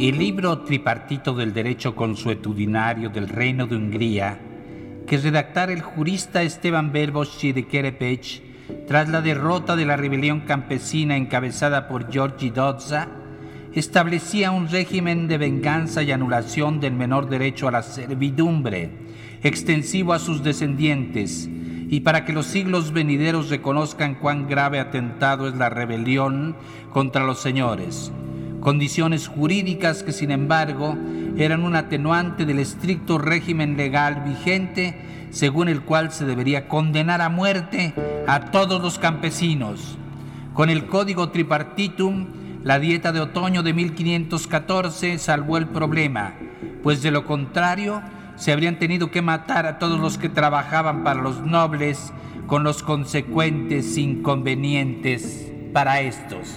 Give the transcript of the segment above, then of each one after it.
El libro tripartito del derecho consuetudinario del Reino de Hungría, que redactara el jurista Esteban Berboschi de Kerepech tras la derrota de la rebelión campesina encabezada por Giorgi Dodza, establecía un régimen de venganza y anulación del menor derecho a la servidumbre, extensivo a sus descendientes, y para que los siglos venideros reconozcan cuán grave atentado es la rebelión contra los señores. Condiciones jurídicas que, sin embargo, eran un atenuante del estricto régimen legal vigente, según el cual se debería condenar a muerte a todos los campesinos. Con el código tripartitum, la dieta de otoño de 1514 salvó el problema, pues de lo contrario, se habrían tenido que matar a todos los que trabajaban para los nobles con los consecuentes inconvenientes para estos.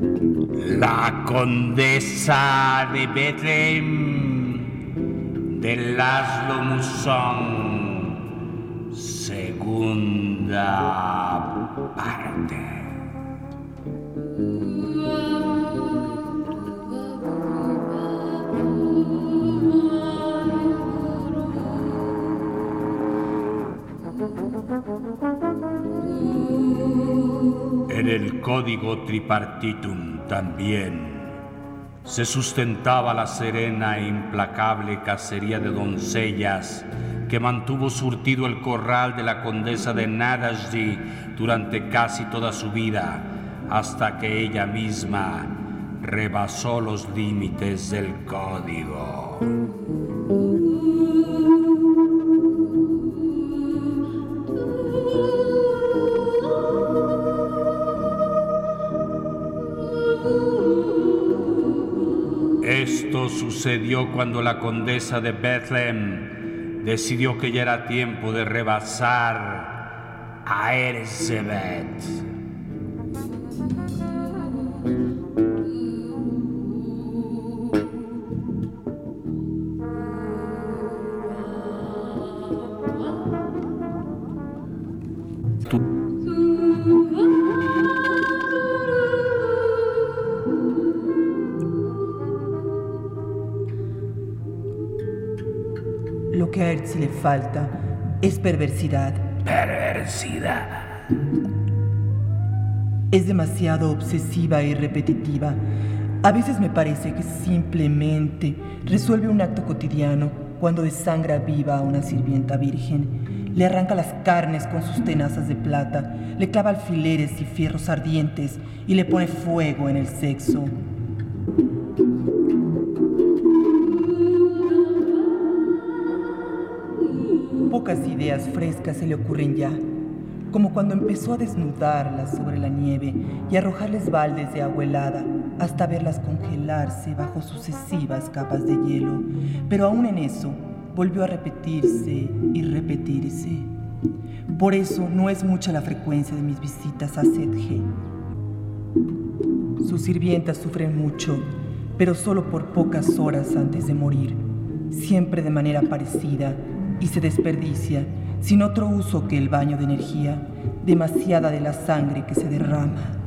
La condesa de Bethlehem de Laszlo Musón. Segunda parte. En el código tripartitum también se sustentaba la serena e implacable cacería de doncellas que mantuvo surtido el corral de la condesa de Nadasdi durante casi toda su vida, hasta que ella misma rebasó los límites del código. Sucedió cuando la condesa de Bethlehem decidió que ya era tiempo de rebasar a Elizabeth. Falta es perversidad. Perversidad. Es demasiado obsesiva y repetitiva. A veces me parece que simplemente resuelve un acto cotidiano cuando desangra viva a una sirvienta virgen. Le arranca las carnes con sus tenazas de plata, le clava alfileres y fierros ardientes y le pone fuego en el sexo. Ideas frescas se le ocurren ya, como cuando empezó a desnudarlas sobre la nieve y arrojarles baldes de agua helada hasta verlas congelarse bajo sucesivas capas de hielo. Pero aún en eso volvió a repetirse y repetirse. Por eso no es mucha la frecuencia de mis visitas a Setge. Sus sirvientas sufren mucho, pero solo por pocas horas antes de morir, siempre de manera parecida y se desperdicia sin otro uso que el baño de energía, demasiada de la sangre que se derrama.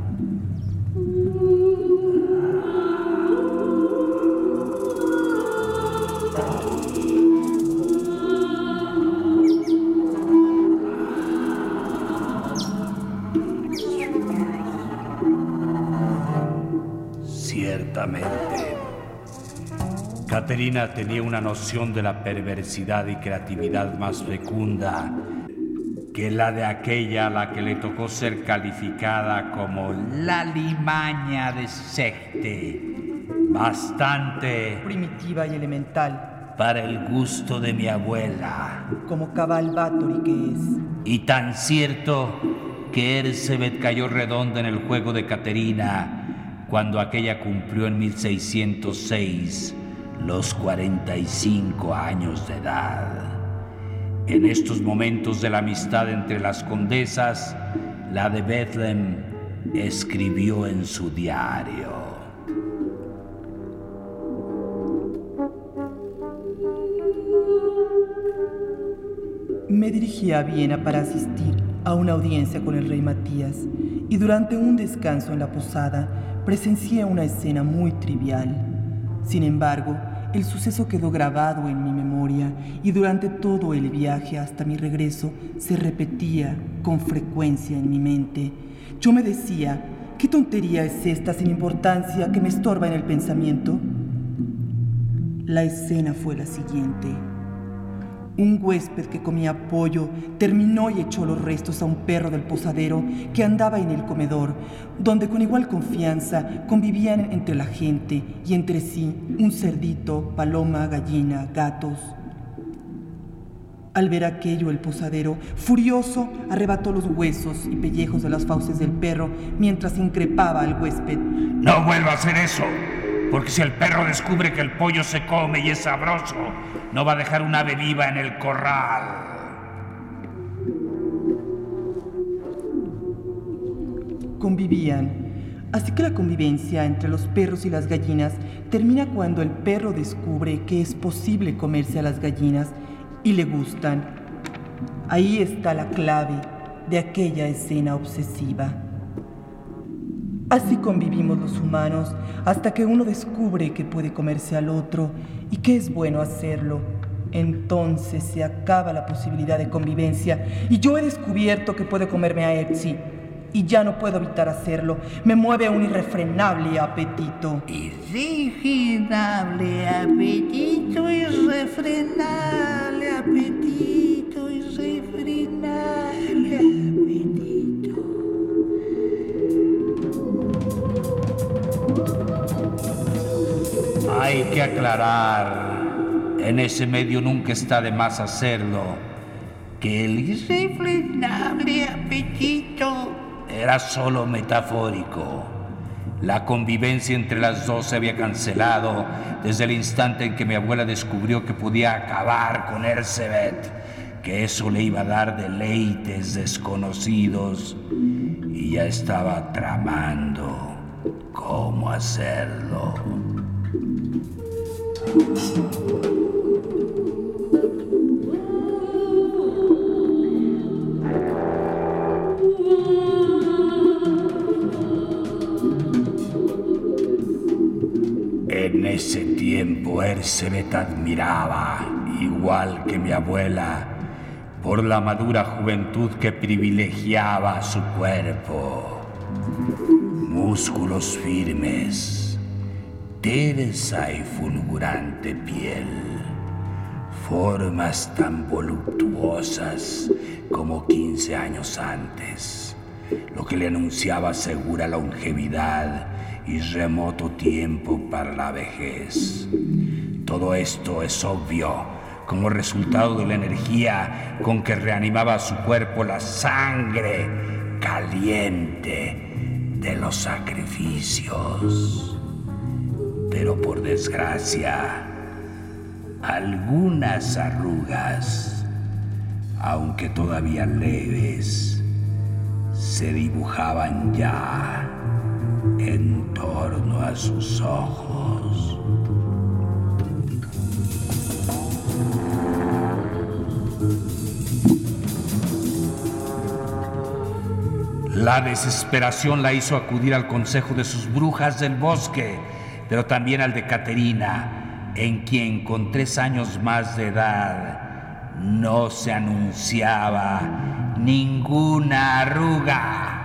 Caterina tenía una noción de la perversidad y creatividad más fecunda que la de aquella a la que le tocó ser calificada como la limaña de secte. Bastante primitiva y elemental, para el gusto de mi abuela. como cabal Bathory que es. Y tan cierto que Ersebet cayó redonda en el juego de Caterina cuando aquella cumplió en 1606 los 45 años de edad. En estos momentos de la amistad entre las condesas, la de Bethlehem escribió en su diario. Me dirigí a Viena para asistir a una audiencia con el rey Matías y durante un descanso en la posada presencié una escena muy trivial. Sin embargo, el suceso quedó grabado en mi memoria y durante todo el viaje hasta mi regreso se repetía con frecuencia en mi mente. Yo me decía, ¿qué tontería es esta sin importancia que me estorba en el pensamiento? La escena fue la siguiente. Un huésped que comía pollo terminó y echó los restos a un perro del posadero que andaba en el comedor, donde con igual confianza convivían entre la gente y entre sí un cerdito, paloma, gallina, gatos. Al ver aquello, el posadero, furioso, arrebató los huesos y pellejos de las fauces del perro mientras increpaba al huésped. No vuelva a hacer eso, porque si el perro descubre que el pollo se come y es sabroso, no va a dejar un ave viva en el corral. convivían. Así que la convivencia entre los perros y las gallinas termina cuando el perro descubre que es posible comerse a las gallinas y le gustan. Ahí está la clave de aquella escena obsesiva. Así convivimos los humanos hasta que uno descubre que puede comerse al otro y que es bueno hacerlo. Entonces se acaba la posibilidad de convivencia y yo he descubierto que puedo comerme a Epsi y ya no puedo evitar hacerlo. Me mueve un irrefrenable apetito. Irrefrenable apetito, irrefrenable apetito, irrefrenable apetito. Hay que aclarar, en ese medio nunca está de más hacerlo, que el irrefrenable apetito era solo metafórico. La convivencia entre las dos se había cancelado desde el instante en que mi abuela descubrió que podía acabar con Ersebet, que eso le iba a dar deleites desconocidos y ya estaba tramando cómo hacerlo. En ese tiempo Ersebet admiraba, igual que mi abuela, por la madura juventud que privilegiaba su cuerpo. Músculos firmes, tersa y fulgurante piel, formas tan voluptuosas como 15 años antes, lo que le anunciaba segura longevidad y remoto tiempo para la vejez. Todo esto es obvio como resultado de la energía con que reanimaba su cuerpo la sangre caliente de los sacrificios. Pero por desgracia, algunas arrugas, aunque todavía leves, se dibujaban ya en torno a sus ojos. La desesperación la hizo acudir al consejo de sus brujas del bosque, pero también al de Caterina, en quien con tres años más de edad no se anunciaba ninguna arruga.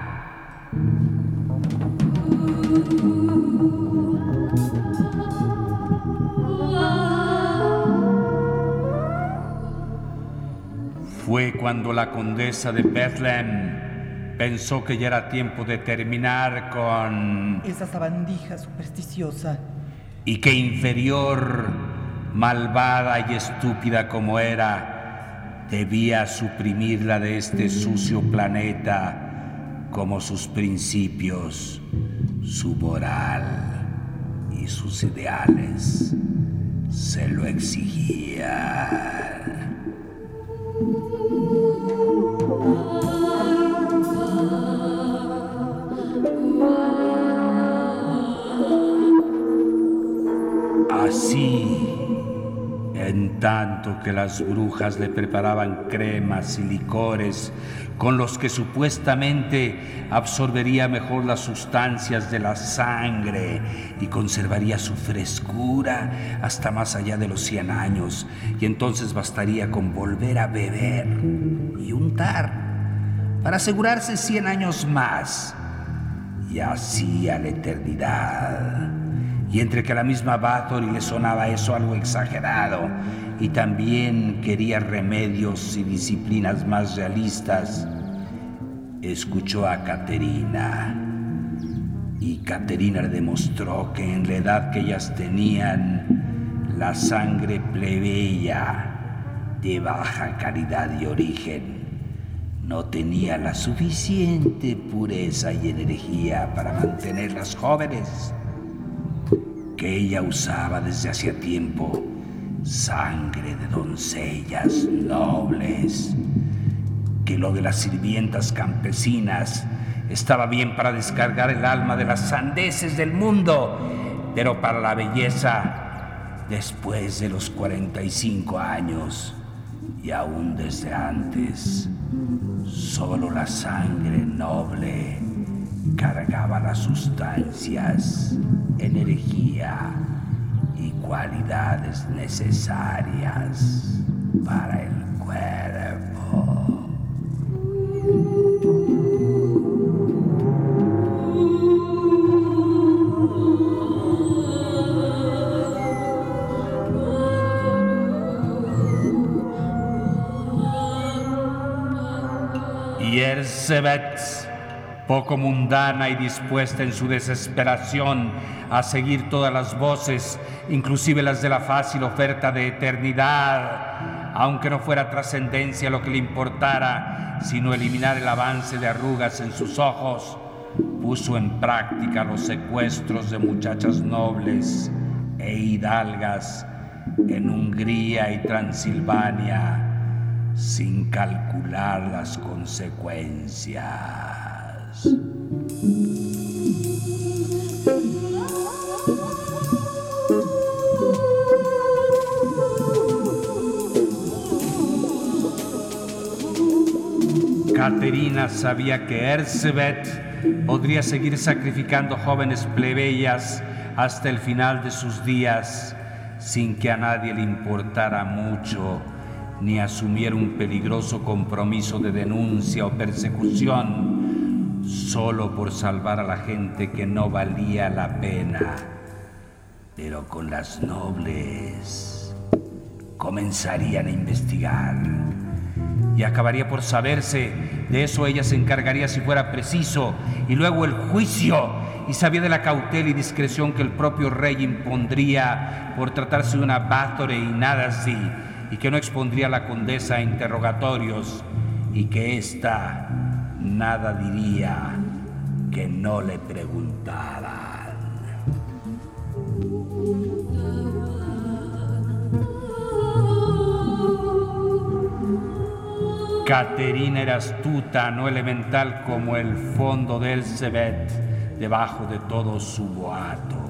Fue cuando la condesa de Bethlehem pensó que ya era tiempo de terminar con... Esa sabandija supersticiosa. y que inferior, malvada y estúpida como era, debía suprimirla de este sucio planeta como sus principios, su moral y sus ideales se lo exigían. Tanto que las brujas le preparaban cremas y licores con los que supuestamente absorbería mejor las sustancias de la sangre y conservaría su frescura hasta más allá de los 100 años, y entonces bastaría con volver a beber y untar para asegurarse 100 años más, y así a la eternidad y entre que a la misma Bathory le sonaba eso algo exagerado y también quería remedios y disciplinas más realistas, escuchó a Caterina. Y Caterina le demostró que en la edad que ellas tenían, la sangre plebeya de baja calidad y origen no tenía la suficiente pureza y energía para mantenerlas jóvenes que ella usaba desde hacía tiempo, sangre de doncellas nobles, que lo de las sirvientas campesinas estaba bien para descargar el alma de las sandeces del mundo, pero para la belleza, después de los 45 años y aún desde antes, solo la sangre noble cargaba las sustancias, energía y cualidades necesarias para el cuerpo. Poco mundana y dispuesta en su desesperación a seguir todas las voces, inclusive las de la fácil oferta de eternidad, aunque no fuera trascendencia lo que le importara, sino eliminar el avance de arrugas en sus ojos, puso en práctica los secuestros de muchachas nobles e hidalgas en Hungría y Transilvania sin calcular las consecuencias. Caterina sabía que Erzebet podría seguir sacrificando jóvenes plebeyas hasta el final de sus días sin que a nadie le importara mucho ni asumiera un peligroso compromiso de denuncia o persecución solo por salvar a la gente que no valía la pena. Pero con las nobles comenzarían a investigar y acabaría por saberse. De eso ella se encargaría si fuera preciso. Y luego el juicio. Y sabía de la cautela y discreción que el propio rey impondría por tratarse de una bátore y nada así. Y que no expondría a la condesa a interrogatorios. Y que ésta nada diría que no le preguntaran. Caterina era astuta, no elemental como el fondo del Cebet, debajo de todo su boato.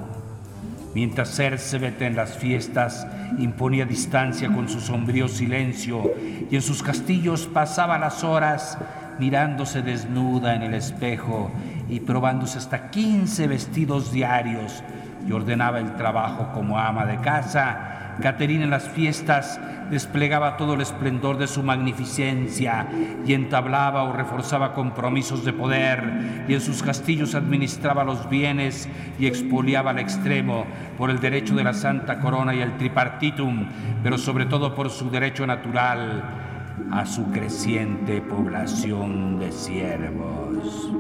Mientras Cersebet en las fiestas imponía distancia con su sombrío silencio y en sus castillos pasaba las horas mirándose desnuda en el espejo y probándose hasta 15 vestidos diarios. Y ordenaba el trabajo como ama de casa, Caterina en las fiestas desplegaba todo el esplendor de su magnificencia y entablaba o reforzaba compromisos de poder y en sus castillos administraba los bienes y expoliaba al extremo por el derecho de la Santa Corona y el tripartitum, pero sobre todo por su derecho natural a su creciente población de siervos.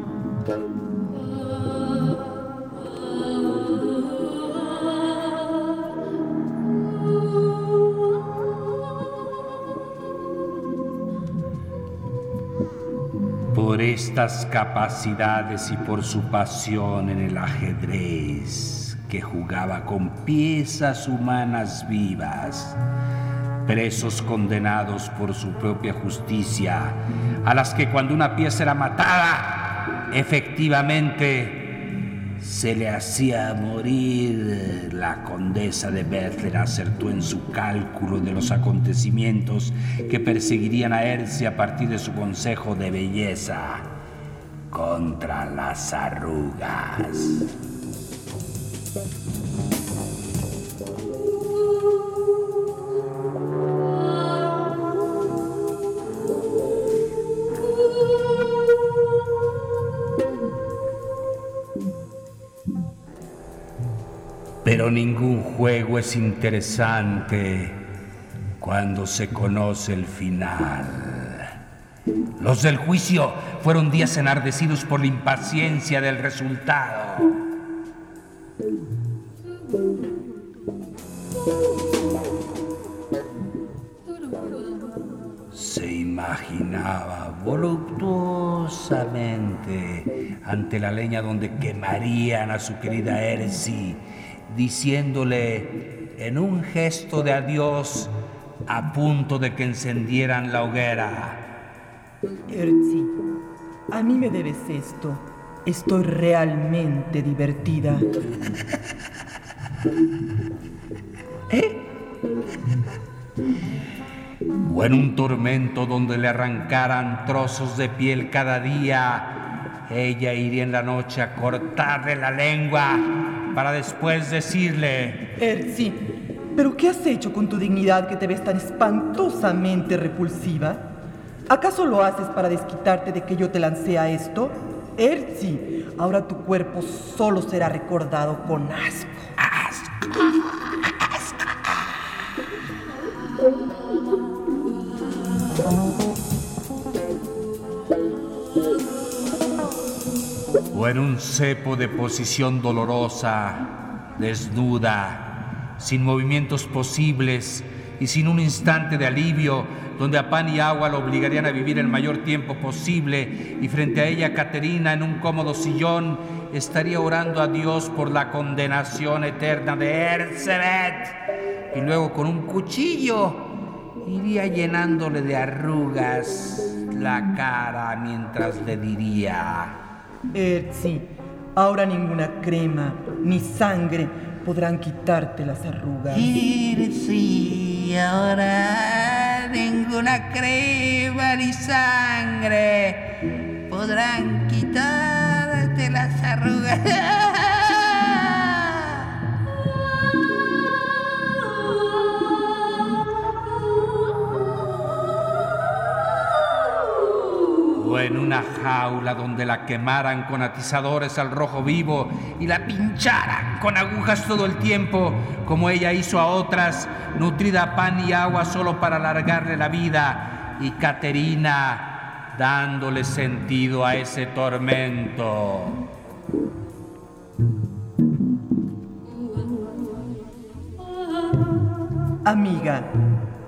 Por estas capacidades y por su pasión en el ajedrez, que jugaba con piezas humanas vivas, presos condenados por su propia justicia, a las que cuando una pieza era matada, efectivamente se le hacía morir. La condesa de Bertler acertó en su cálculo de los acontecimientos que perseguirían a Erce a partir de su consejo de belleza contra las arrugas. Juego es interesante cuando se conoce el final. Los del juicio fueron días enardecidos por la impaciencia del resultado. Se imaginaba voluptuosamente ante la leña donde quemarían a su querida Ersi diciéndole en un gesto de adiós a punto de que encendieran la hoguera. Erzi, a mí me debes esto. Estoy realmente divertida. ¿Eh? O en un tormento donde le arrancaran trozos de piel cada día, ella iría en la noche a cortarle la lengua para después decirle... Erzi, ¿pero qué has hecho con tu dignidad que te ves tan espantosamente repulsiva? ¿Acaso lo haces para desquitarte de que yo te lancé a esto? Erzi, ahora tu cuerpo solo será recordado con asco. ¡Asco! O en un cepo de posición dolorosa, desnuda, sin movimientos posibles y sin un instante de alivio, donde a pan y agua lo obligarían a vivir el mayor tiempo posible, y frente a ella Caterina en un cómodo sillón estaría orando a Dios por la condenación eterna de Erzebet, y luego con un cuchillo iría llenándole de arrugas la cara mientras le diría, Erzi, ahora ninguna crema ni sangre podrán quitarte las arrugas. Erzi, ahora ninguna crema ni sangre podrán quitarte las arrugas. jaula donde la quemaran con atizadores al rojo vivo y la pincharan con agujas todo el tiempo, como ella hizo a otras, nutrida pan y agua solo para alargarle la vida, y Caterina dándole sentido a ese tormento. Amiga,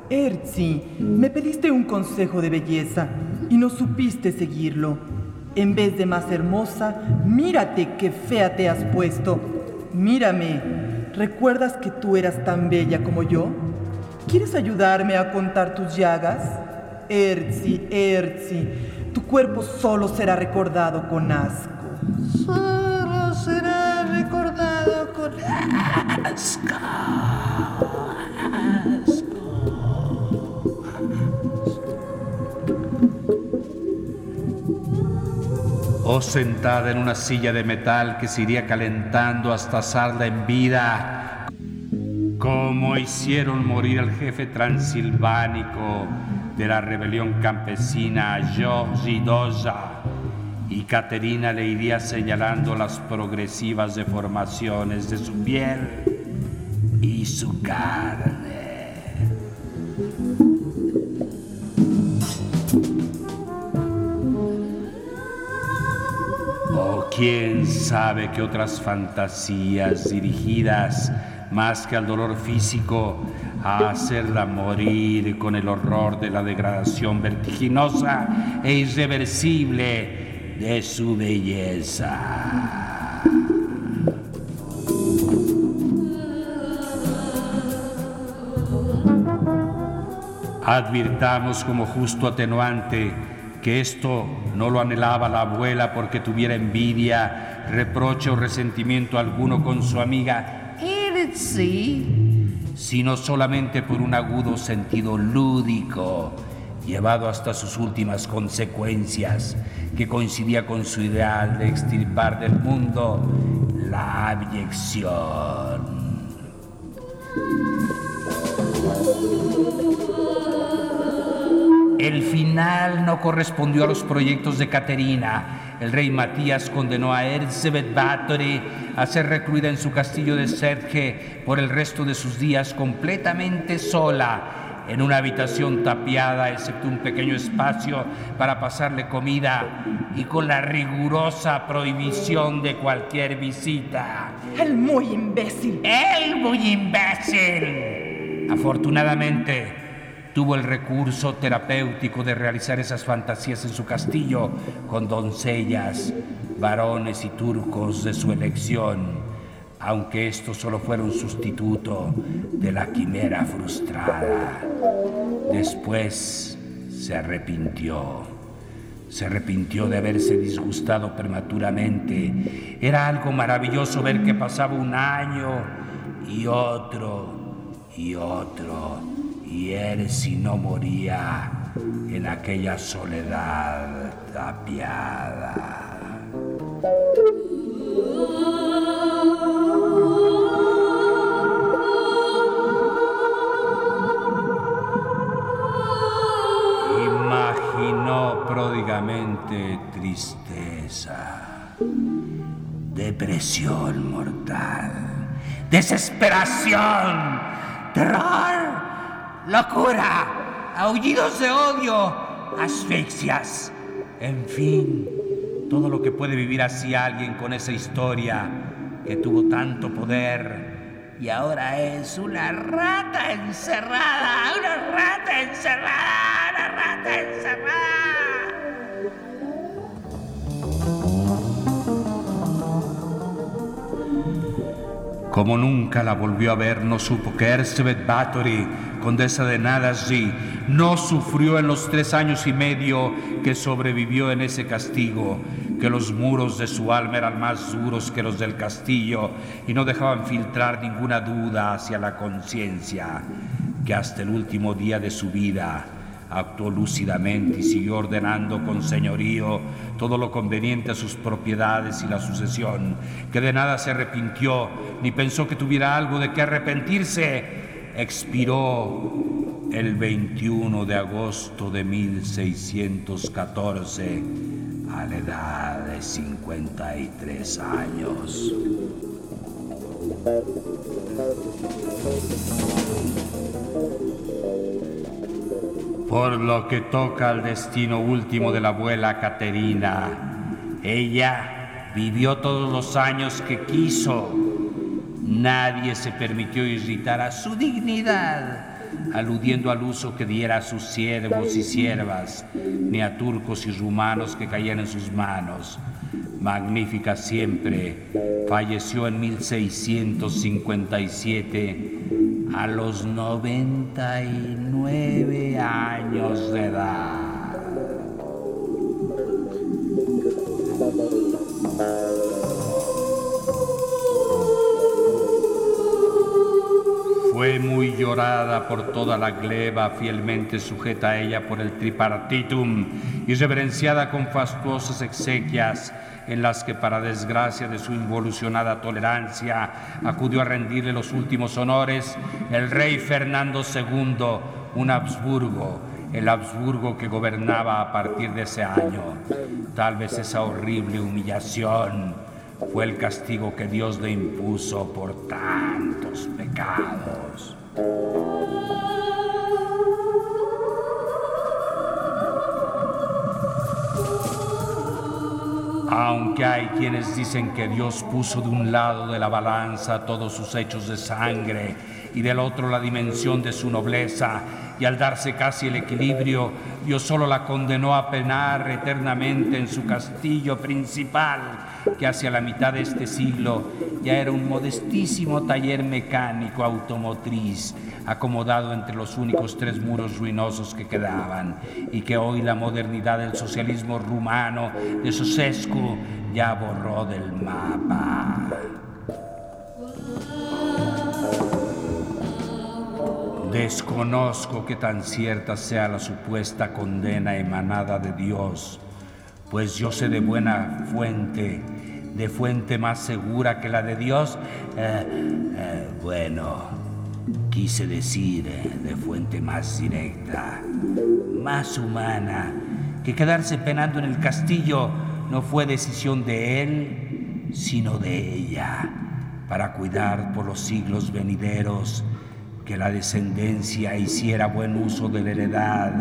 Erzi, me pediste un consejo de belleza y no supiste seguirlo. En vez de más hermosa, mírate qué fea te has puesto. Mírame, ¿recuerdas que tú eras tan bella como yo? ¿Quieres ayudarme a contar tus llagas? Erzi, Erzi, tu cuerpo solo será recordado con asco. Solo será recordado con asco. O sentada en una silla de metal que se iría calentando hasta asarla en vida, como hicieron morir al jefe transilvánico de la rebelión campesina Georgi Doja, y Caterina le iría señalando las progresivas deformaciones de su piel y su carne. Quién sabe qué otras fantasías dirigidas más que al dolor físico a hacerla morir con el horror de la degradación vertiginosa e irreversible de su belleza. Advirtamos como justo atenuante que esto no lo anhelaba la abuela porque tuviera envidia, reproche o resentimiento alguno con su amiga Elsie, sino solamente por un agudo sentido lúdico, llevado hasta sus últimas consecuencias, que coincidía con su ideal de extirpar del mundo la abyección. El final no correspondió a los proyectos de Caterina. El rey Matías condenó a Elizabeth Bathory a ser recluida en su castillo de Serge por el resto de sus días completamente sola en una habitación tapiada, excepto un pequeño espacio para pasarle comida y con la rigurosa prohibición de cualquier visita. El muy imbécil. ¡El muy imbécil! Afortunadamente, tuvo el recurso terapéutico de realizar esas fantasías en su castillo con doncellas, varones y turcos de su elección, aunque esto solo fuera un sustituto de la quimera frustrada. Después se arrepintió. Se arrepintió de haberse disgustado prematuramente. Era algo maravilloso ver que pasaba un año y otro y otro y él si no moría en aquella soledad tapiada. Imaginó pródigamente tristeza, depresión mortal, desesperación, terror locura, aullidos de odio, asfixias. En fin, todo lo que puede vivir así alguien con esa historia que tuvo tanto poder y ahora es una rata encerrada, una rata encerrada, una rata encerrada. Como nunca la volvió a ver, no supo que Elizabeth Bathory, condesa de Nadasji, no sufrió en los tres años y medio que sobrevivió en ese castigo, que los muros de su alma eran más duros que los del castillo y no dejaban filtrar ninguna duda hacia la conciencia, que hasta el último día de su vida actuó lúcidamente y siguió ordenando con señorío todo lo conveniente a sus propiedades y la sucesión, que de nada se arrepintió ni pensó que tuviera algo de qué arrepentirse, expiró el 21 de agosto de 1614 a la edad de 53 años. Por lo que toca al destino último de la abuela Caterina, ella vivió todos los años que quiso. Nadie se permitió irritar a su dignidad, aludiendo al uso que diera a sus siervos y siervas, ni a turcos y rumanos que caían en sus manos. Magnífica siempre, falleció en 1657 a los 99 años de edad. Fue muy llorada por toda la gleba, fielmente sujeta a ella por el tripartitum y reverenciada con fastuosas exequias en las que para desgracia de su involucionada tolerancia acudió a rendirle los últimos honores el rey Fernando II, un Habsburgo, el Habsburgo que gobernaba a partir de ese año. Tal vez esa horrible humillación fue el castigo que Dios le impuso por tantos pecados. Aunque hay quienes dicen que Dios puso de un lado de la balanza todos sus hechos de sangre y del otro la dimensión de su nobleza, y al darse casi el equilibrio, Dios solo la condenó a penar eternamente en su castillo principal, que hacia la mitad de este siglo ya era un modestísimo taller mecánico automotriz, acomodado entre los únicos tres muros ruinosos que quedaban, y que hoy la modernidad del socialismo rumano de Sosescu ya borró del mapa. Desconozco que tan cierta sea la supuesta condena emanada de Dios, pues yo sé de buena fuente, de fuente más segura que la de Dios. Eh, eh, bueno, quise decir eh, de fuente más directa, más humana, que quedarse penando en el castillo no fue decisión de él, sino de ella, para cuidar por los siglos venideros que la descendencia hiciera buen uso de la heredad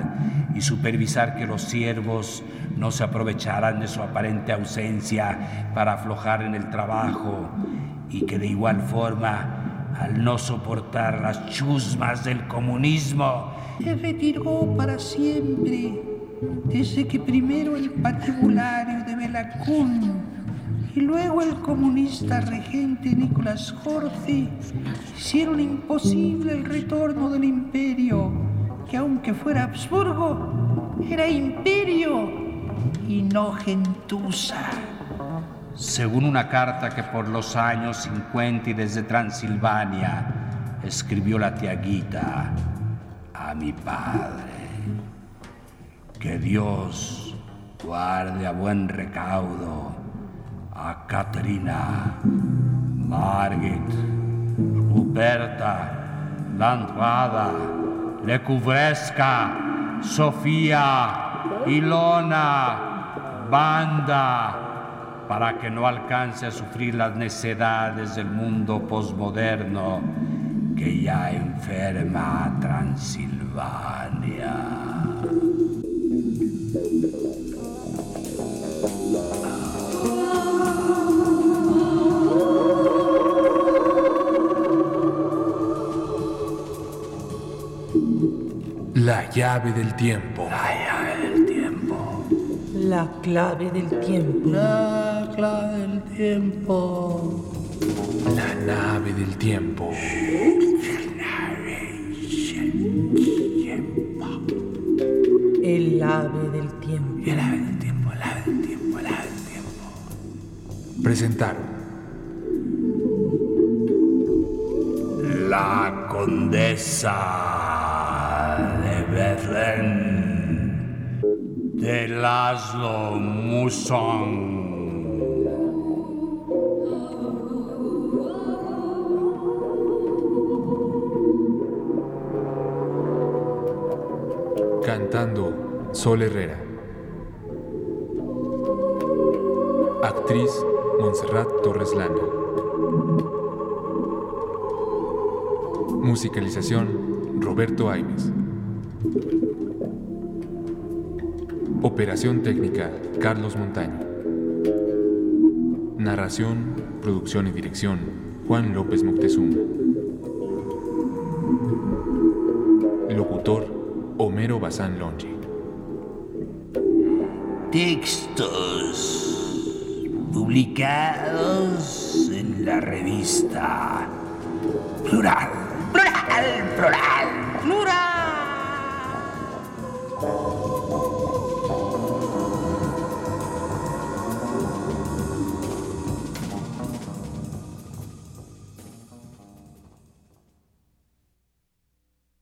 y supervisar que los siervos no se aprovecharan de su aparente ausencia para aflojar en el trabajo y que de igual forma, al no soportar las chusmas del comunismo, se retiró para siempre, desde que primero el patibulario de Belacún y luego el comunista regente Nicolás Jorge hicieron imposible el retorno del imperio, que aunque fuera Habsburgo, era imperio y no gentuza. Según una carta que por los años 50 y desde Transilvania escribió la tiaguita a mi padre, que Dios guarde a buen recaudo a Katrina, Margit, Ruberta, Landrada, Lecubresca, Sofía, Ilona, Banda, para que no alcance a sufrir las necedades del mundo posmoderno que ya enferma Transilvania. La llave del tiempo. La llave del tiempo. La clave del tiempo. La clave del tiempo. La nave del tiempo. El ave del tiempo. El ave del tiempo, el ave del tiempo, el ave del tiempo. Presentaron La condesa Bethlen de Laszlo Muson. Cantando Sol Herrera. Actriz Montserrat Torres Landa. Musicalización Roberto Aimes. Operación técnica Carlos Montaño. Narración, producción y dirección Juan López Moctezuma. Locutor Homero Bazán Longi. Textos publicados en la revista. Plural, plural. Plural.